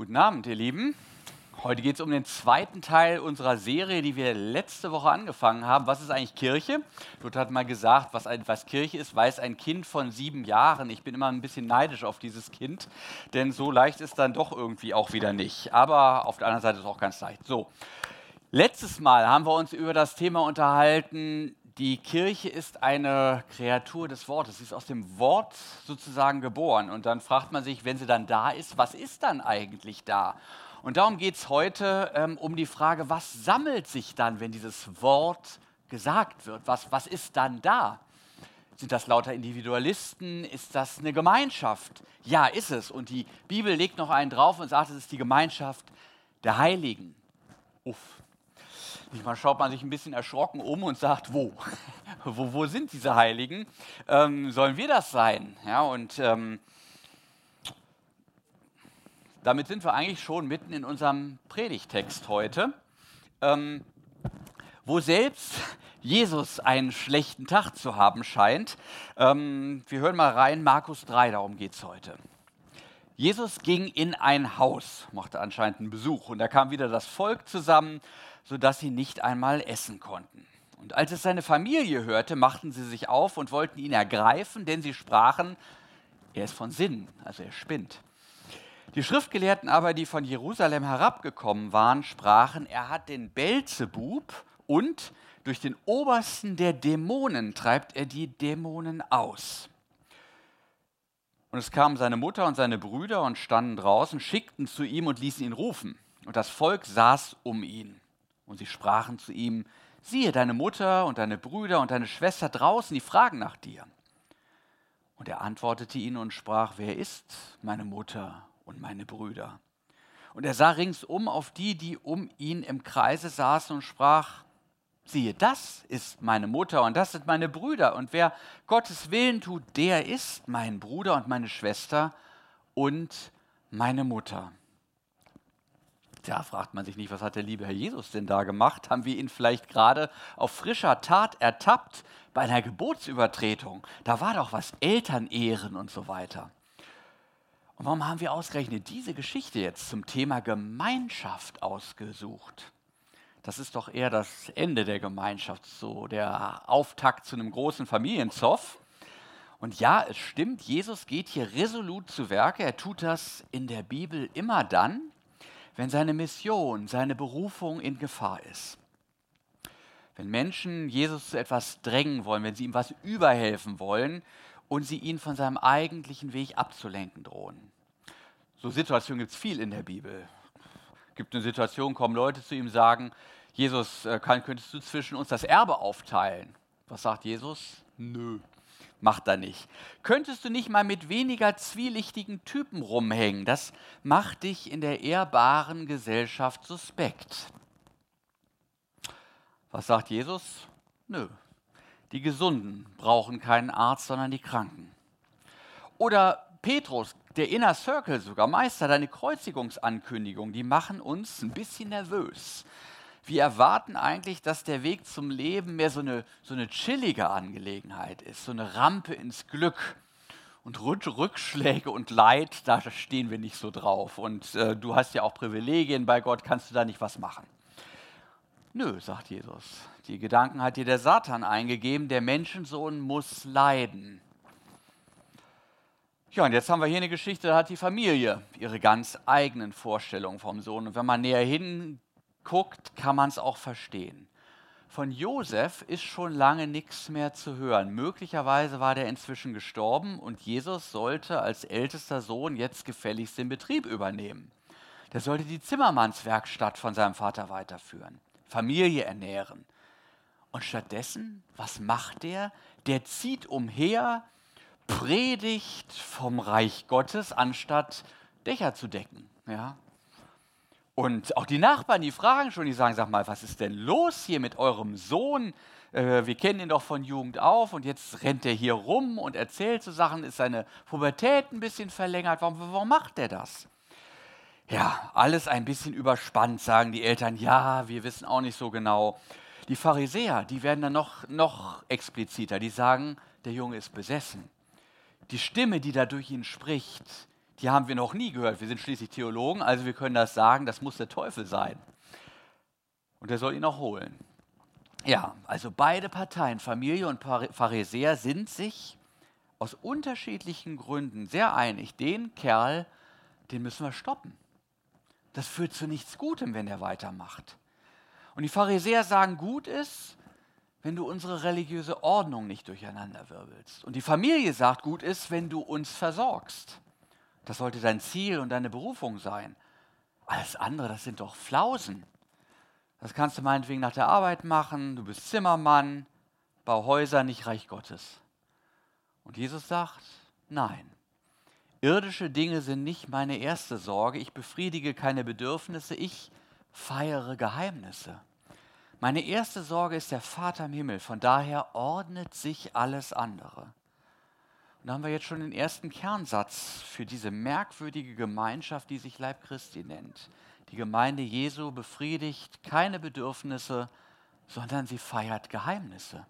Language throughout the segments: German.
Guten Abend, ihr Lieben. Heute geht es um den zweiten Teil unserer Serie, die wir letzte Woche angefangen haben. Was ist eigentlich Kirche? Luther hat mal gesagt, was, ein, was Kirche ist, weiß ein Kind von sieben Jahren. Ich bin immer ein bisschen neidisch auf dieses Kind, denn so leicht ist dann doch irgendwie auch wieder nicht. Aber auf der anderen Seite ist es auch ganz leicht. So, letztes Mal haben wir uns über das Thema unterhalten, die Kirche ist eine Kreatur des Wortes. Sie ist aus dem Wort sozusagen geboren. Und dann fragt man sich, wenn sie dann da ist, was ist dann eigentlich da? Und darum geht es heute ähm, um die Frage, was sammelt sich dann, wenn dieses Wort gesagt wird? Was, was ist dann da? Sind das lauter Individualisten? Ist das eine Gemeinschaft? Ja, ist es. Und die Bibel legt noch einen drauf und sagt, es ist die Gemeinschaft der Heiligen. Uff. Manchmal schaut man sich ein bisschen erschrocken um und sagt, wo? wo, wo sind diese Heiligen? Ähm, sollen wir das sein? Ja, und ähm, damit sind wir eigentlich schon mitten in unserem Predigtext heute, ähm, wo selbst Jesus einen schlechten Tag zu haben scheint. Ähm, wir hören mal rein, Markus 3, darum geht es heute. Jesus ging in ein Haus, machte anscheinend einen Besuch und da kam wieder das Volk zusammen, sodass sie nicht einmal essen konnten. Und als es seine Familie hörte, machten sie sich auf und wollten ihn ergreifen, denn sie sprachen, er ist von Sinn, also er spinnt. Die Schriftgelehrten aber, die von Jerusalem herabgekommen waren, sprachen, er hat den Belzebub und durch den Obersten der Dämonen treibt er die Dämonen aus. Und es kamen seine Mutter und seine Brüder und standen draußen, schickten zu ihm und ließen ihn rufen. Und das Volk saß um ihn. Und sie sprachen zu ihm, siehe, deine Mutter und deine Brüder und deine Schwester draußen, die fragen nach dir. Und er antwortete ihnen und sprach, wer ist meine Mutter und meine Brüder. Und er sah ringsum auf die, die um ihn im Kreise saßen und sprach, siehe, das ist meine Mutter und das sind meine Brüder. Und wer Gottes Willen tut, der ist mein Bruder und meine Schwester und meine Mutter. Da fragt man sich nicht, was hat der liebe Herr Jesus denn da gemacht? Haben wir ihn vielleicht gerade auf frischer Tat ertappt bei einer Gebotsübertretung? Da war doch was Elternehren und so weiter. Und warum haben wir ausgerechnet diese Geschichte jetzt zum Thema Gemeinschaft ausgesucht? Das ist doch eher das Ende der Gemeinschaft, so der Auftakt zu einem großen Familienzoff. Und ja, es stimmt, Jesus geht hier resolut zu Werke. Er tut das in der Bibel immer dann, wenn seine Mission, seine Berufung in Gefahr ist. Wenn Menschen Jesus zu etwas drängen wollen, wenn sie ihm was überhelfen wollen, und sie ihn von seinem eigentlichen Weg abzulenken drohen. So Situationen gibt es viel in der Bibel. Es gibt eine Situation, kommen Leute zu ihm und sagen, Jesus, äh, könntest du zwischen uns das Erbe aufteilen? Was sagt Jesus? Nö, macht er nicht. Könntest du nicht mal mit weniger zwielichtigen Typen rumhängen? Das macht dich in der ehrbaren Gesellschaft suspekt. Was sagt Jesus? Nö, die Gesunden brauchen keinen Arzt, sondern die Kranken. Oder Petrus, der Inner Circle sogar, Meister, deine Kreuzigungsankündigung, die machen uns ein bisschen nervös. Wir erwarten eigentlich, dass der Weg zum Leben mehr so eine, so eine chillige Angelegenheit ist, so eine Rampe ins Glück. Und Rückschläge und Leid, da stehen wir nicht so drauf. Und äh, du hast ja auch Privilegien bei Gott, kannst du da nicht was machen. Nö, sagt Jesus. Die Gedanken hat dir der Satan eingegeben, der Menschensohn muss leiden. Ja, und jetzt haben wir hier eine Geschichte, da hat die Familie ihre ganz eigenen Vorstellungen vom Sohn. Und wenn man näher hinguckt, kann man es auch verstehen. Von Josef ist schon lange nichts mehr zu hören. Möglicherweise war der inzwischen gestorben und Jesus sollte als ältester Sohn jetzt gefälligst den Betrieb übernehmen. Der sollte die Zimmermannswerkstatt von seinem Vater weiterführen. Familie ernähren. Und stattdessen, was macht der? Der zieht umher, predigt vom Reich Gottes, anstatt Dächer zu decken. Ja? Und auch die Nachbarn, die fragen schon, die sagen, sag mal, was ist denn los hier mit eurem Sohn? Äh, wir kennen ihn doch von Jugend auf und jetzt rennt er hier rum und erzählt so Sachen, ist seine Pubertät ein bisschen verlängert. Warum, warum macht er das? Ja, alles ein bisschen überspannt, sagen die Eltern. Ja, wir wissen auch nicht so genau. Die Pharisäer, die werden dann noch, noch expliziter. Die sagen, der Junge ist besessen. Die Stimme, die da durch ihn spricht, die haben wir noch nie gehört. Wir sind schließlich Theologen, also wir können das sagen, das muss der Teufel sein. Und er soll ihn auch holen. Ja, also beide Parteien, Familie und Pharisäer, sind sich aus unterschiedlichen Gründen sehr einig. Den Kerl, den müssen wir stoppen. Das führt zu nichts Gutem, wenn er weitermacht. Und die Pharisäer sagen, gut ist, wenn du unsere religiöse Ordnung nicht durcheinander wirbelst. Und die Familie sagt, gut ist, wenn du uns versorgst. Das sollte dein Ziel und deine Berufung sein. Alles andere, das sind doch Flausen. Das kannst du meinetwegen nach der Arbeit machen, du bist Zimmermann, bau Häuser, nicht Reich Gottes. Und Jesus sagt, nein, irdische Dinge sind nicht meine erste Sorge, ich befriedige keine Bedürfnisse, ich feiere Geheimnisse. Meine erste Sorge ist der Vater im Himmel, von daher ordnet sich alles andere. Und da haben wir jetzt schon den ersten Kernsatz für diese merkwürdige Gemeinschaft, die sich Leib Christi nennt. Die Gemeinde Jesu befriedigt keine Bedürfnisse, sondern sie feiert Geheimnisse.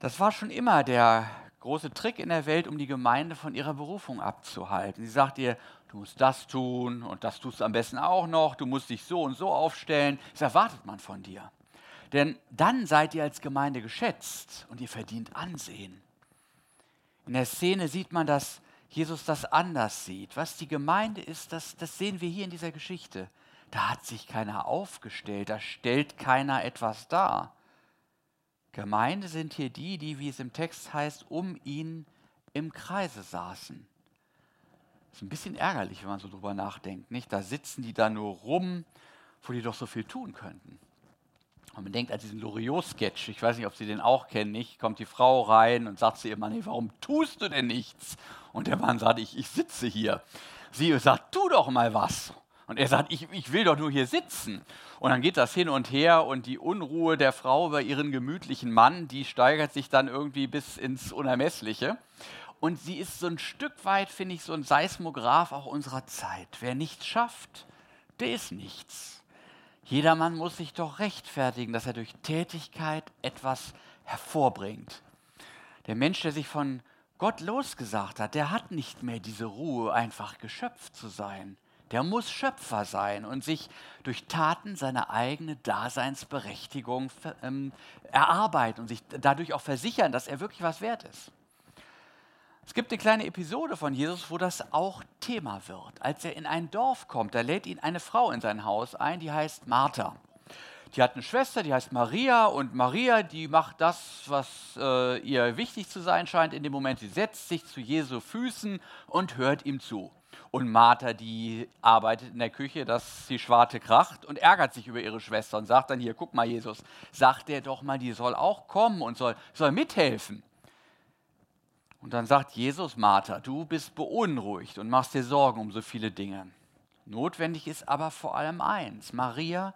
Das war schon immer der große Trick in der Welt, um die Gemeinde von ihrer Berufung abzuhalten. Sie sagt ihr, du musst das tun und das tust du am besten auch noch, du musst dich so und so aufstellen. Das erwartet man von dir. Denn dann seid ihr als Gemeinde geschätzt und ihr verdient Ansehen. In der Szene sieht man, dass Jesus das anders sieht. Was die Gemeinde ist, das, das sehen wir hier in dieser Geschichte. Da hat sich keiner aufgestellt, da stellt keiner etwas dar. Gemeinde sind hier die, die, wie es im Text heißt, um ihn im Kreise saßen. Das ist ein bisschen ärgerlich, wenn man so drüber nachdenkt. Nicht? Da sitzen die da nur rum, wo die doch so viel tun könnten. Und man denkt an diesen Loriot-Sketch, ich weiß nicht, ob Sie den auch kennen, nicht? Kommt die Frau rein und sagt zu ihrem Mann, hey, warum tust du denn nichts? Und der Mann sagt, ich, ich sitze hier. Sie sagt, tu doch mal was. Und er sagt, ich, ich will doch nur hier sitzen. Und dann geht das hin und her und die Unruhe der Frau über ihren gemütlichen Mann, die steigert sich dann irgendwie bis ins Unermessliche. Und sie ist so ein Stück weit, finde ich, so ein Seismograph auch unserer Zeit. Wer nichts schafft, der ist nichts. Jedermann muss sich doch rechtfertigen, dass er durch Tätigkeit etwas hervorbringt. Der Mensch, der sich von Gott losgesagt hat, der hat nicht mehr diese Ruhe, einfach Geschöpf zu sein. Der muss Schöpfer sein und sich durch Taten seine eigene Daseinsberechtigung ähm, erarbeiten und sich dadurch auch versichern, dass er wirklich was wert ist. Es gibt eine kleine Episode von Jesus, wo das auch Thema wird. Als er in ein Dorf kommt, da lädt ihn eine Frau in sein Haus ein, die heißt Martha. Die hat eine Schwester, die heißt Maria und Maria, die macht das, was äh, ihr wichtig zu sein scheint in dem Moment. Sie setzt sich zu Jesu Füßen und hört ihm zu. Und Martha, die arbeitet in der Küche, dass die Schwarte kracht und ärgert sich über ihre Schwester und sagt dann hier, guck mal Jesus, sagt der doch mal, die soll auch kommen und soll, soll mithelfen. Und dann sagt Jesus, Martha, du bist beunruhigt und machst dir Sorgen um so viele Dinge. Notwendig ist aber vor allem eins. Maria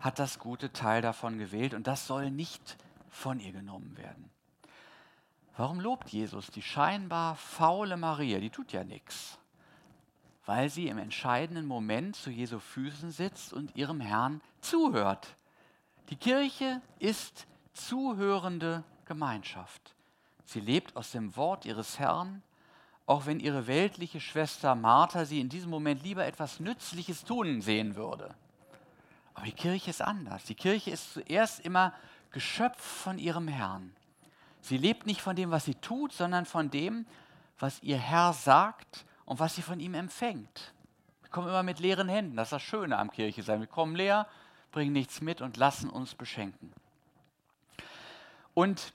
hat das gute Teil davon gewählt und das soll nicht von ihr genommen werden. Warum lobt Jesus die scheinbar faule Maria? Die tut ja nichts. Weil sie im entscheidenden Moment zu Jesu Füßen sitzt und ihrem Herrn zuhört. Die Kirche ist zuhörende Gemeinschaft. Sie lebt aus dem Wort ihres Herrn, auch wenn ihre weltliche Schwester Martha sie in diesem Moment lieber etwas Nützliches tun sehen würde. Aber die Kirche ist anders. Die Kirche ist zuerst immer Geschöpf von ihrem Herrn. Sie lebt nicht von dem, was sie tut, sondern von dem, was ihr Herr sagt und was sie von ihm empfängt. Wir kommen immer mit leeren Händen. Das ist das Schöne am Kirche sein. Wir kommen leer, bringen nichts mit und lassen uns beschenken. Und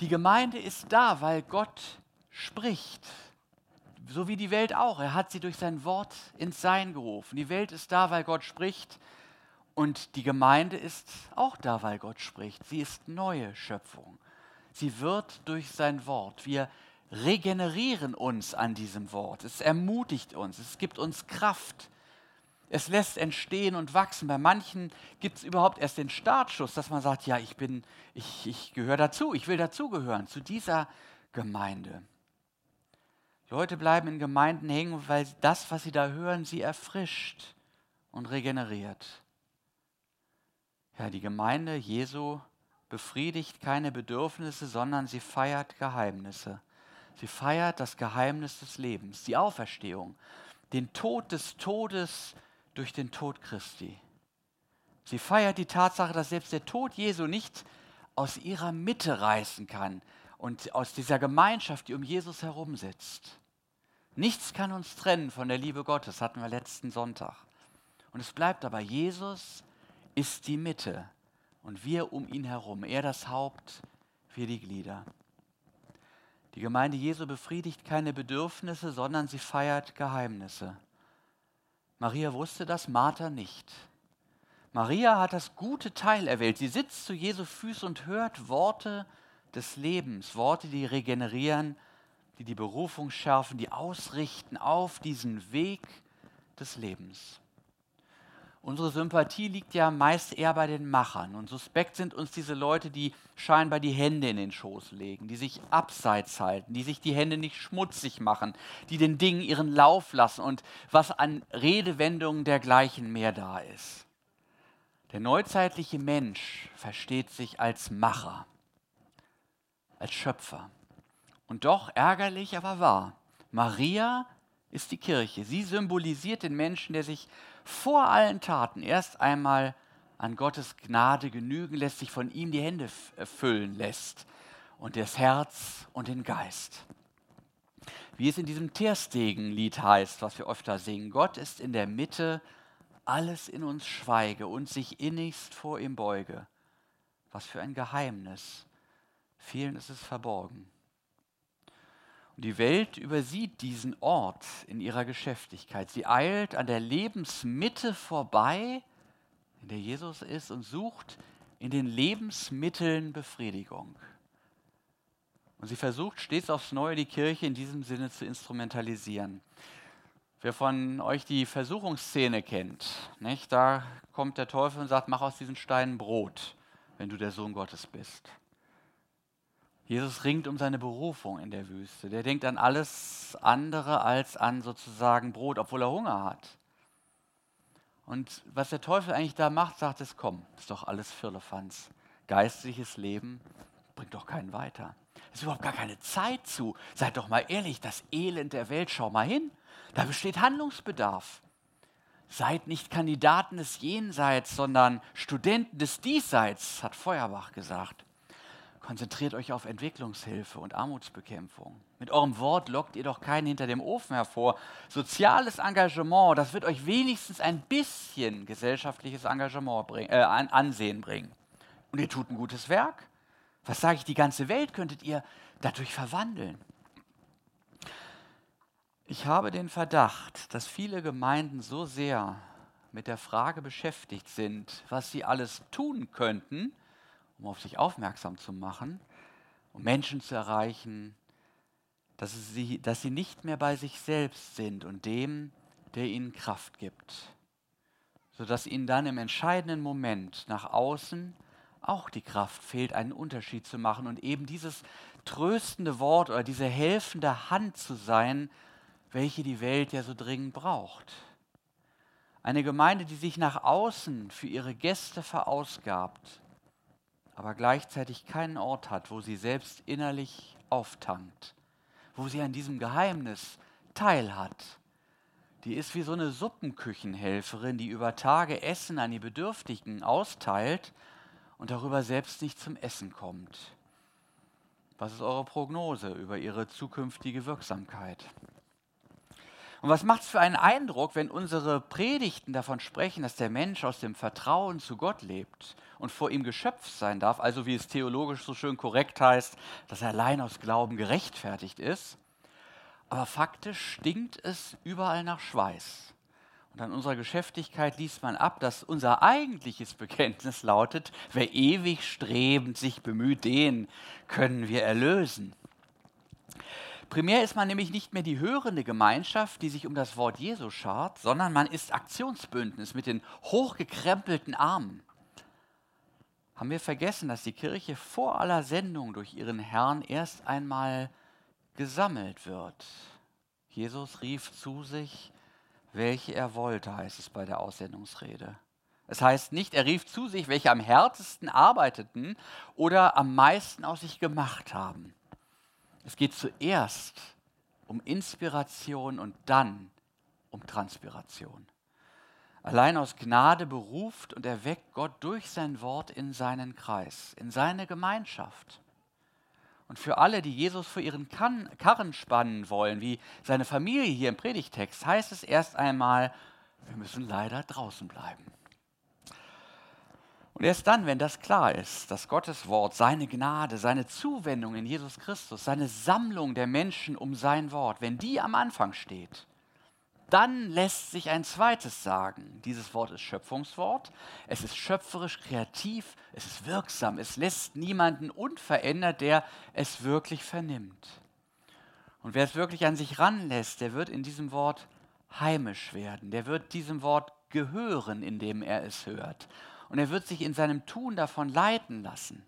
die Gemeinde ist da, weil Gott spricht. So wie die Welt auch. Er hat sie durch sein Wort ins Sein gerufen. Die Welt ist da, weil Gott spricht. Und die Gemeinde ist auch da, weil Gott spricht. Sie ist neue Schöpfung. Sie wird durch sein Wort. Wir regenerieren uns an diesem Wort. Es ermutigt uns. Es gibt uns Kraft. Es lässt entstehen und wachsen. Bei manchen gibt es überhaupt erst den Startschuss, dass man sagt, ja, ich bin, ich, ich gehöre dazu, ich will dazugehören, zu dieser Gemeinde. Leute bleiben in Gemeinden hängen, weil das, was sie da hören, sie erfrischt und regeneriert. Ja, die Gemeinde Jesu befriedigt keine Bedürfnisse, sondern sie feiert Geheimnisse. Sie feiert das Geheimnis des Lebens, die Auferstehung, den Tod des Todes durch den Tod Christi. Sie feiert die Tatsache, dass selbst der Tod Jesu nicht aus ihrer Mitte reißen kann und aus dieser Gemeinschaft, die um Jesus herum sitzt. Nichts kann uns trennen von der Liebe Gottes, hatten wir letzten Sonntag. Und es bleibt aber, Jesus ist die Mitte und wir um ihn herum. Er das Haupt, wir die Glieder. Die Gemeinde Jesu befriedigt keine Bedürfnisse, sondern sie feiert Geheimnisse. Maria wusste das, Martha nicht. Maria hat das gute Teil erwählt. Sie sitzt zu Jesu Füßen und hört Worte des Lebens, Worte, die regenerieren, die die Berufung schärfen, die ausrichten auf diesen Weg des Lebens. Unsere Sympathie liegt ja meist eher bei den Machern. Und suspekt sind uns diese Leute, die scheinbar die Hände in den Schoß legen, die sich abseits halten, die sich die Hände nicht schmutzig machen, die den Dingen ihren Lauf lassen und was an Redewendungen dergleichen mehr da ist. Der neuzeitliche Mensch versteht sich als Macher, als Schöpfer. Und doch ärgerlich, aber wahr. Maria ist die Kirche. Sie symbolisiert den Menschen, der sich vor allen Taten erst einmal an Gottes Gnade genügen lässt, sich von ihm die Hände äh, füllen lässt und das Herz und den Geist. Wie es in diesem Terstegen-Lied heißt, was wir öfter singen, Gott ist in der Mitte, alles in uns schweige und sich innigst vor ihm beuge. Was für ein Geheimnis. Vielen ist es verborgen. Die Welt übersieht diesen Ort in ihrer Geschäftigkeit. Sie eilt an der Lebensmitte vorbei, in der Jesus ist, und sucht in den Lebensmitteln Befriedigung. Und sie versucht stets aufs Neue die Kirche in diesem Sinne zu instrumentalisieren. Wer von euch die Versuchungsszene kennt, nicht? da kommt der Teufel und sagt, mach aus diesen Steinen Brot, wenn du der Sohn Gottes bist. Jesus ringt um seine Berufung in der Wüste. Der denkt an alles andere als an sozusagen Brot, obwohl er Hunger hat. Und was der Teufel eigentlich da macht, sagt es, komm, ist doch alles Firlefanz. Geistliches Leben bringt doch keinen weiter. Es ist überhaupt gar keine Zeit zu. Seid doch mal ehrlich, das Elend der Welt, schau mal hin. Da besteht Handlungsbedarf. Seid nicht Kandidaten des Jenseits, sondern Studenten des Diesseits, hat Feuerbach gesagt. Konzentriert euch auf Entwicklungshilfe und Armutsbekämpfung. Mit eurem Wort lockt ihr doch keinen hinter dem Ofen hervor. Soziales Engagement, das wird euch wenigstens ein bisschen gesellschaftliches Engagement bring, äh, Ansehen bringen. Und ihr tut ein gutes Werk. Was sage ich, die ganze Welt könntet ihr dadurch verwandeln. Ich habe den Verdacht, dass viele Gemeinden so sehr mit der Frage beschäftigt sind, was sie alles tun könnten, um auf sich aufmerksam zu machen, um Menschen zu erreichen, dass sie, dass sie nicht mehr bei sich selbst sind und dem, der ihnen Kraft gibt, sodass ihnen dann im entscheidenden Moment nach außen auch die Kraft fehlt, einen Unterschied zu machen und eben dieses tröstende Wort oder diese helfende Hand zu sein, welche die Welt ja so dringend braucht. Eine Gemeinde, die sich nach außen für ihre Gäste verausgabt, aber gleichzeitig keinen Ort hat, wo sie selbst innerlich auftankt, wo sie an diesem Geheimnis teilhat. Die ist wie so eine Suppenküchenhelferin, die über Tage Essen an die Bedürftigen austeilt und darüber selbst nicht zum Essen kommt. Was ist eure Prognose über ihre zukünftige Wirksamkeit? Und was macht es für einen Eindruck, wenn unsere Predigten davon sprechen, dass der Mensch aus dem Vertrauen zu Gott lebt und vor ihm geschöpft sein darf, also wie es theologisch so schön korrekt heißt, dass er allein aus Glauben gerechtfertigt ist. Aber faktisch stinkt es überall nach Schweiß. Und an unserer Geschäftigkeit liest man ab, dass unser eigentliches Bekenntnis lautet, wer ewig strebend sich bemüht, den können wir erlösen. Primär ist man nämlich nicht mehr die hörende Gemeinschaft, die sich um das Wort Jesu schart, sondern man ist Aktionsbündnis mit den hochgekrempelten Armen. Haben wir vergessen, dass die Kirche vor aller Sendung durch ihren Herrn erst einmal gesammelt wird? Jesus rief zu sich, welche er wollte, heißt es bei der Aussendungsrede. Es heißt nicht, er rief zu sich, welche am härtesten arbeiteten oder am meisten aus sich gemacht haben. Es geht zuerst um Inspiration und dann um Transpiration. Allein aus Gnade beruft und erweckt Gott durch sein Wort in seinen Kreis, in seine Gemeinschaft. Und für alle, die Jesus vor ihren Karren spannen wollen, wie seine Familie hier im Predigtext, heißt es erst einmal, wir müssen leider draußen bleiben. Und erst dann, wenn das klar ist, dass Gottes Wort, seine Gnade, seine Zuwendung in Jesus Christus, seine Sammlung der Menschen um sein Wort, wenn die am Anfang steht, dann lässt sich ein zweites sagen. Dieses Wort ist Schöpfungswort. Es ist schöpferisch, kreativ, es ist wirksam. Es lässt niemanden unverändert, der es wirklich vernimmt. Und wer es wirklich an sich ranlässt, der wird in diesem Wort heimisch werden. Der wird diesem Wort gehören, indem er es hört. Und er wird sich in seinem Tun davon leiten lassen.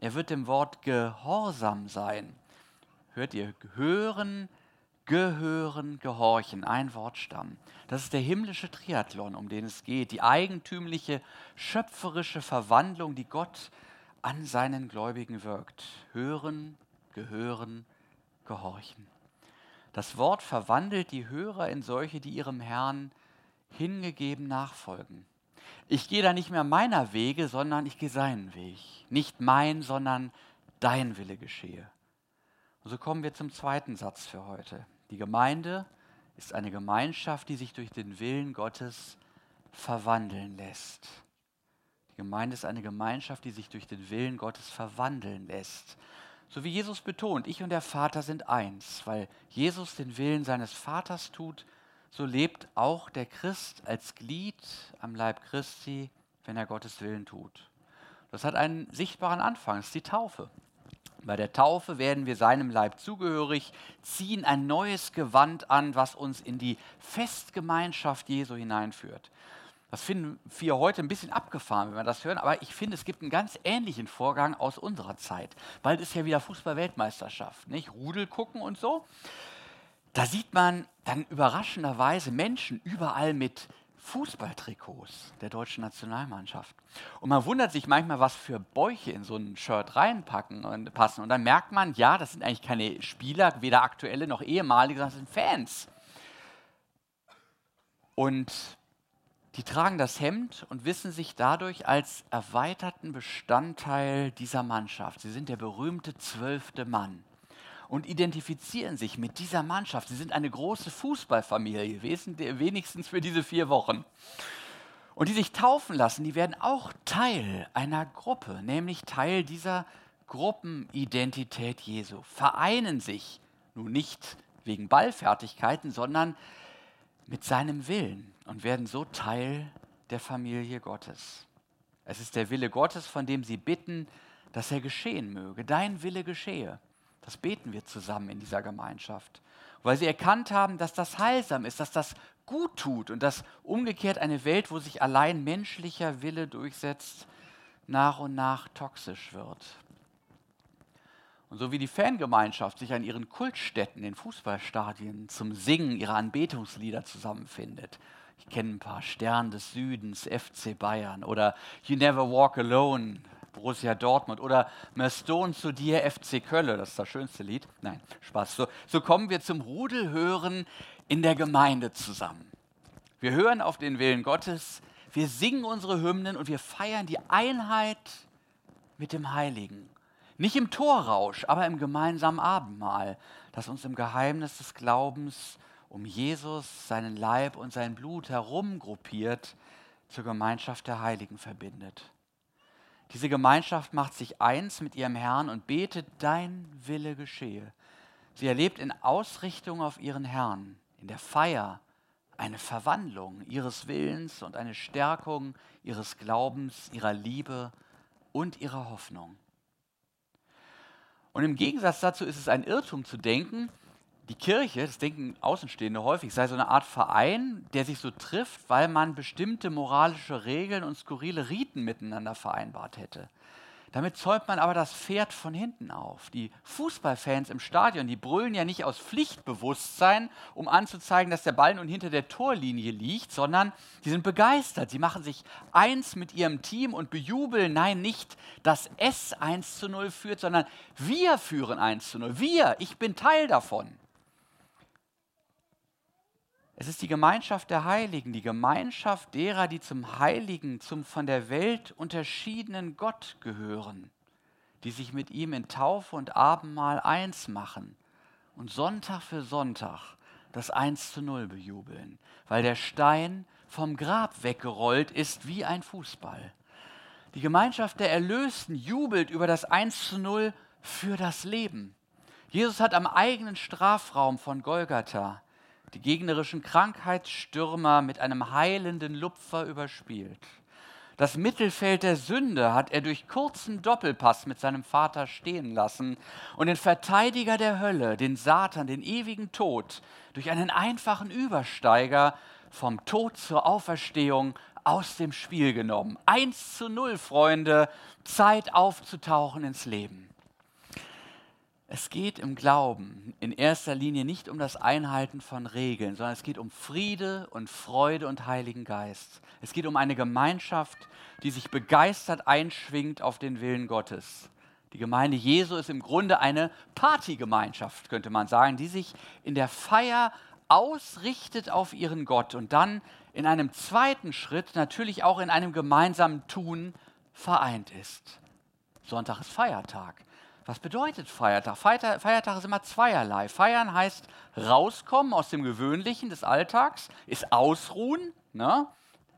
Er wird dem Wort gehorsam sein. Hört ihr? Hören, Gehören, gehorchen, ein Wortstamm. Das ist der himmlische Triathlon, um den es geht, die eigentümliche, schöpferische Verwandlung, die Gott an seinen Gläubigen wirkt. Hören, gehören, gehorchen. Das Wort verwandelt die Hörer in solche, die ihrem Herrn hingegeben nachfolgen. Ich gehe da nicht mehr meiner Wege, sondern ich gehe seinen Weg. Nicht mein, sondern dein Wille geschehe. Und so kommen wir zum zweiten Satz für heute. Die Gemeinde ist eine Gemeinschaft, die sich durch den Willen Gottes verwandeln lässt. Die Gemeinde ist eine Gemeinschaft, die sich durch den Willen Gottes verwandeln lässt. So wie Jesus betont, ich und der Vater sind eins, weil Jesus den Willen seines Vaters tut, so lebt auch der Christ als Glied am Leib Christi, wenn er Gottes Willen tut. Das hat einen sichtbaren Anfang, das ist die Taufe. Bei der Taufe werden wir seinem Leib zugehörig, ziehen ein neues Gewand an, was uns in die Festgemeinschaft Jesu hineinführt. Das finden wir heute ein bisschen abgefahren, wenn wir das hören, aber ich finde, es gibt einen ganz ähnlichen Vorgang aus unserer Zeit. Bald ist ja wieder Fußball-Weltmeisterschaft, nicht? Rudel gucken und so. Da sieht man dann überraschenderweise Menschen überall mit Fußballtrikots der deutschen Nationalmannschaft. Und man wundert sich manchmal, was für Bäuche in so ein Shirt reinpacken und passen. Und dann merkt man, ja, das sind eigentlich keine Spieler, weder aktuelle noch ehemalige, sondern das sind Fans. Und die tragen das Hemd und wissen sich dadurch als erweiterten Bestandteil dieser Mannschaft. Sie sind der berühmte zwölfte Mann und identifizieren sich mit dieser Mannschaft. Sie sind eine große Fußballfamilie, wenigstens für diese vier Wochen. Und die sich taufen lassen, die werden auch Teil einer Gruppe, nämlich Teil dieser Gruppenidentität Jesu, vereinen sich nun nicht wegen Ballfertigkeiten, sondern mit seinem Willen und werden so Teil der Familie Gottes. Es ist der Wille Gottes, von dem sie bitten, dass er geschehen möge. Dein Wille geschehe. Das beten wir zusammen in dieser Gemeinschaft, weil sie erkannt haben, dass das heilsam ist, dass das gut tut und dass umgekehrt eine Welt, wo sich allein menschlicher Wille durchsetzt, nach und nach toxisch wird. Und so wie die Fangemeinschaft sich an ihren Kultstätten, den Fußballstadien, zum Singen ihrer Anbetungslieder zusammenfindet. Ich kenne ein paar Stern des Südens, FC Bayern oder You Never Walk Alone Borussia Dortmund oder Mehr Stone zu dir, FC Kölle, das ist das schönste Lied. Nein, Spaß. So, so kommen wir zum Rudelhören in der Gemeinde zusammen. Wir hören auf den Willen Gottes, wir singen unsere Hymnen und wir feiern die Einheit mit dem Heiligen. Nicht im Torrausch, aber im gemeinsamen Abendmahl, das uns im Geheimnis des Glaubens um Jesus, seinen Leib und sein Blut herumgruppiert, zur Gemeinschaft der Heiligen verbindet. Diese Gemeinschaft macht sich eins mit ihrem Herrn und betet, dein Wille geschehe. Sie erlebt in Ausrichtung auf ihren Herrn, in der Feier, eine Verwandlung ihres Willens und eine Stärkung ihres Glaubens, ihrer Liebe und ihrer Hoffnung. Und im Gegensatz dazu ist es ein Irrtum zu denken, die Kirche, das denken Außenstehende häufig, sei so eine Art Verein, der sich so trifft, weil man bestimmte moralische Regeln und skurrile Riten miteinander vereinbart hätte. Damit zäumt man aber das Pferd von hinten auf. Die Fußballfans im Stadion, die brüllen ja nicht aus Pflichtbewusstsein, um anzuzeigen, dass der Ball nun hinter der Torlinie liegt, sondern die sind begeistert. Sie machen sich eins mit ihrem Team und bejubeln, nein, nicht, dass es 1 zu 0 führt, sondern wir führen 1 zu 0. Wir, ich bin Teil davon. Es ist die Gemeinschaft der Heiligen, die Gemeinschaft derer, die zum Heiligen, zum von der Welt unterschiedenen Gott gehören, die sich mit ihm in Taufe und Abendmahl eins machen und Sonntag für Sonntag das Eins zu Null bejubeln, weil der Stein vom Grab weggerollt ist wie ein Fußball. Die Gemeinschaft der Erlösten jubelt über das Eins zu Null für das Leben. Jesus hat am eigenen Strafraum von Golgatha die gegnerischen Krankheitsstürmer mit einem heilenden Lupfer überspielt. Das Mittelfeld der Sünde hat er durch kurzen Doppelpass mit seinem Vater stehen lassen und den Verteidiger der Hölle, den Satan, den ewigen Tod, durch einen einfachen Übersteiger vom Tod zur Auferstehung aus dem Spiel genommen. Eins zu null, Freunde, Zeit aufzutauchen ins Leben. Es geht im Glauben in erster Linie nicht um das Einhalten von Regeln, sondern es geht um Friede und Freude und Heiligen Geist. Es geht um eine Gemeinschaft, die sich begeistert einschwingt auf den Willen Gottes. Die Gemeinde Jesu ist im Grunde eine Partygemeinschaft, könnte man sagen, die sich in der Feier ausrichtet auf ihren Gott und dann in einem zweiten Schritt natürlich auch in einem gemeinsamen Tun vereint ist. Sonntag ist Feiertag. Was bedeutet Feiertag? Feiertag? Feiertag ist immer zweierlei. Feiern heißt rauskommen aus dem Gewöhnlichen des Alltags, ist ausruhen. Ne?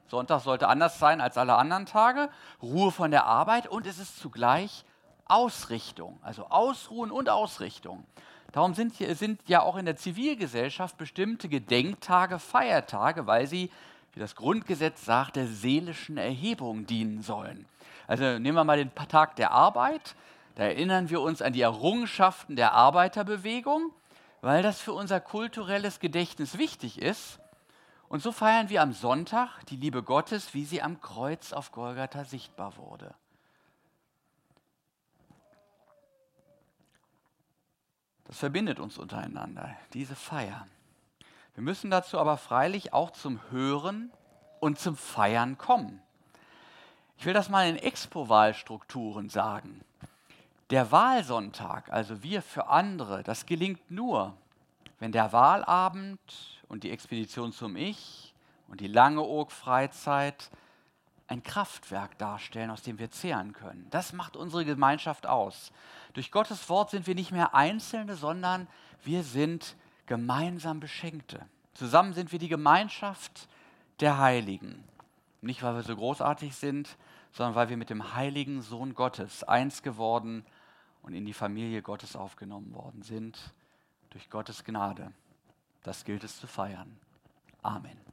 Sonntag sollte anders sein als alle anderen Tage. Ruhe von der Arbeit und es ist zugleich Ausrichtung. Also Ausruhen und Ausrichtung. Darum sind, sind ja auch in der Zivilgesellschaft bestimmte Gedenktage Feiertage, weil sie, wie das Grundgesetz sagt, der seelischen Erhebung dienen sollen. Also nehmen wir mal den Tag der Arbeit. Da erinnern wir uns an die Errungenschaften der Arbeiterbewegung, weil das für unser kulturelles Gedächtnis wichtig ist. Und so feiern wir am Sonntag die Liebe Gottes, wie sie am Kreuz auf Golgatha sichtbar wurde. Das verbindet uns untereinander, diese Feier. Wir müssen dazu aber freilich auch zum Hören und zum Feiern kommen. Ich will das mal in Expo-Wahlstrukturen sagen. Der Wahlsonntag, also wir für andere, das gelingt nur, wenn der Wahlabend und die Expedition zum Ich und die lange Oak-Freizeit ein Kraftwerk darstellen, aus dem wir zehren können. Das macht unsere Gemeinschaft aus. Durch Gottes Wort sind wir nicht mehr Einzelne, sondern wir sind gemeinsam Beschenkte. Zusammen sind wir die Gemeinschaft der Heiligen. Nicht, weil wir so großartig sind, sondern weil wir mit dem heiligen Sohn Gottes eins geworden sind und in die Familie Gottes aufgenommen worden sind durch Gottes Gnade. Das gilt es zu feiern. Amen.